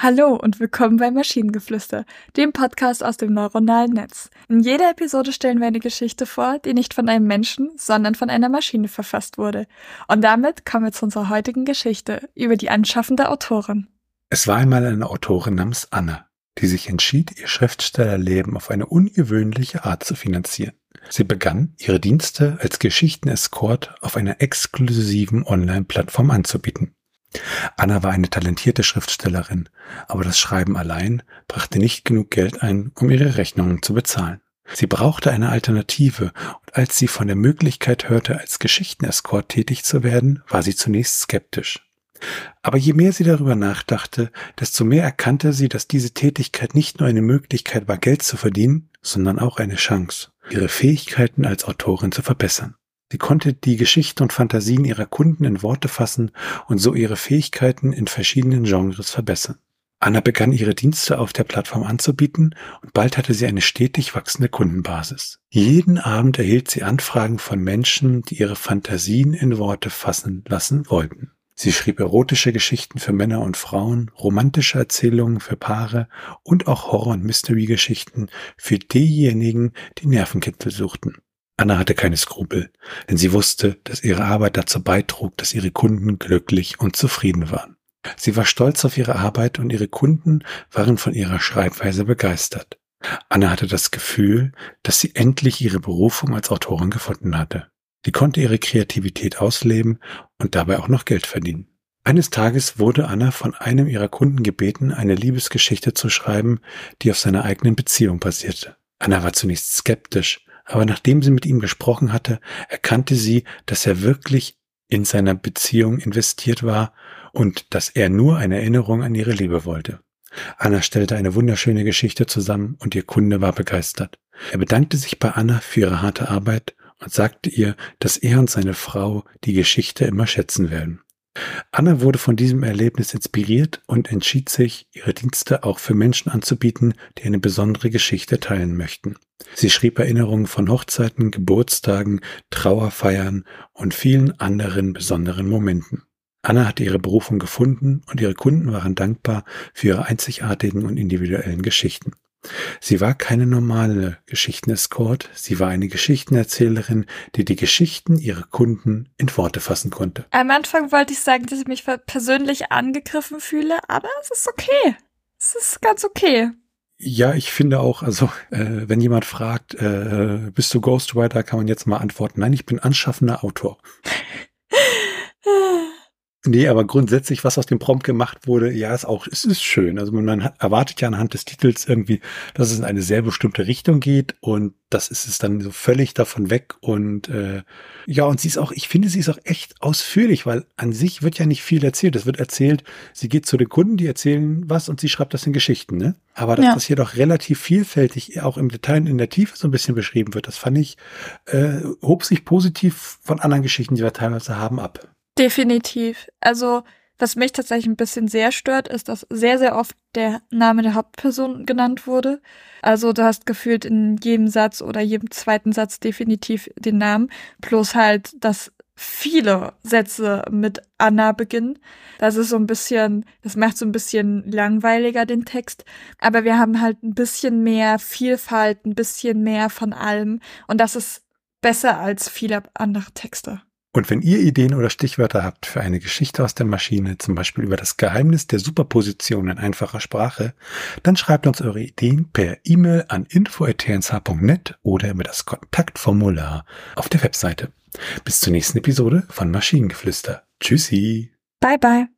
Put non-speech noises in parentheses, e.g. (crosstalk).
Hallo und willkommen bei Maschinengeflüster, dem Podcast aus dem neuronalen Netz. In jeder Episode stellen wir eine Geschichte vor, die nicht von einem Menschen, sondern von einer Maschine verfasst wurde. Und damit kommen wir zu unserer heutigen Geschichte über die anschaffende Autorin. Es war einmal eine Autorin namens Anna, die sich entschied, ihr Schriftstellerleben auf eine ungewöhnliche Art zu finanzieren. Sie begann, ihre Dienste als Geschichtenescort auf einer exklusiven Online-Plattform anzubieten. Anna war eine talentierte Schriftstellerin, aber das Schreiben allein brachte nicht genug Geld ein, um ihre Rechnungen zu bezahlen. Sie brauchte eine Alternative, und als sie von der Möglichkeit hörte, als Geschichtenescort tätig zu werden, war sie zunächst skeptisch. Aber je mehr sie darüber nachdachte, desto mehr erkannte sie, dass diese Tätigkeit nicht nur eine Möglichkeit war, Geld zu verdienen, sondern auch eine Chance, ihre Fähigkeiten als Autorin zu verbessern. Sie konnte die Geschichten und Fantasien ihrer Kunden in Worte fassen und so ihre Fähigkeiten in verschiedenen Genres verbessern. Anna begann ihre Dienste auf der Plattform anzubieten und bald hatte sie eine stetig wachsende Kundenbasis. Jeden Abend erhielt sie Anfragen von Menschen, die ihre Fantasien in Worte fassen lassen wollten. Sie schrieb erotische Geschichten für Männer und Frauen, romantische Erzählungen für Paare und auch Horror- und Mystery-Geschichten für diejenigen, die Nervenkitzel suchten. Anna hatte keine Skrupel, denn sie wusste, dass ihre Arbeit dazu beitrug, dass ihre Kunden glücklich und zufrieden waren. Sie war stolz auf ihre Arbeit und ihre Kunden waren von ihrer Schreibweise begeistert. Anna hatte das Gefühl, dass sie endlich ihre Berufung als Autorin gefunden hatte. Sie konnte ihre Kreativität ausleben und dabei auch noch Geld verdienen. Eines Tages wurde Anna von einem ihrer Kunden gebeten, eine Liebesgeschichte zu schreiben, die auf seiner eigenen Beziehung basierte. Anna war zunächst skeptisch, aber nachdem sie mit ihm gesprochen hatte, erkannte sie, dass er wirklich in seiner Beziehung investiert war und dass er nur eine Erinnerung an ihre Liebe wollte. Anna stellte eine wunderschöne Geschichte zusammen und ihr Kunde war begeistert. Er bedankte sich bei Anna für ihre harte Arbeit und sagte ihr, dass er und seine Frau die Geschichte immer schätzen werden. Anna wurde von diesem Erlebnis inspiriert und entschied sich, ihre Dienste auch für Menschen anzubieten, die eine besondere Geschichte teilen möchten. Sie schrieb Erinnerungen von Hochzeiten, Geburtstagen, Trauerfeiern und vielen anderen besonderen Momenten. Anna hatte ihre Berufung gefunden und ihre Kunden waren dankbar für ihre einzigartigen und individuellen Geschichten. Sie war keine normale Geschichtenescort, sie war eine Geschichtenerzählerin, die die Geschichten ihrer Kunden in Worte fassen konnte. Am Anfang wollte ich sagen, dass ich mich persönlich angegriffen fühle, aber es ist okay. Es ist ganz okay. Ja, ich finde auch, also äh, wenn jemand fragt, äh, bist du Ghostwriter, kann man jetzt mal antworten, nein, ich bin anschaffender Autor. (laughs) Nee, aber grundsätzlich, was aus dem Prompt gemacht wurde, ja, ist auch, es ist schön. Also man erwartet ja anhand des Titels irgendwie, dass es in eine sehr bestimmte Richtung geht und das ist es dann so völlig davon weg und äh, ja, und sie ist auch, ich finde, sie ist auch echt ausführlich, weil an sich wird ja nicht viel erzählt. Es wird erzählt, sie geht zu den Kunden, die erzählen was und sie schreibt das in Geschichten, ne? Aber dass ja. das hier doch relativ vielfältig auch im Detail und in der Tiefe so ein bisschen beschrieben wird, das fand ich, äh, hob sich positiv von anderen Geschichten, die wir teilweise haben, ab. Definitiv. Also, was mich tatsächlich ein bisschen sehr stört, ist, dass sehr, sehr oft der Name der Hauptperson genannt wurde. Also du hast gefühlt in jedem Satz oder jedem zweiten Satz definitiv den Namen. Plus halt, dass viele Sätze mit Anna beginnen. Das ist so ein bisschen, das macht so ein bisschen langweiliger den Text. Aber wir haben halt ein bisschen mehr Vielfalt, ein bisschen mehr von allem. Und das ist besser als viele andere Texte. Und wenn ihr Ideen oder Stichwörter habt für eine Geschichte aus der Maschine, zum Beispiel über das Geheimnis der Superposition in einfacher Sprache, dann schreibt uns eure Ideen per E-Mail an info.tnsh.net oder über das Kontaktformular auf der Webseite. Bis zur nächsten Episode von Maschinengeflüster. Tschüssi. Bye bye.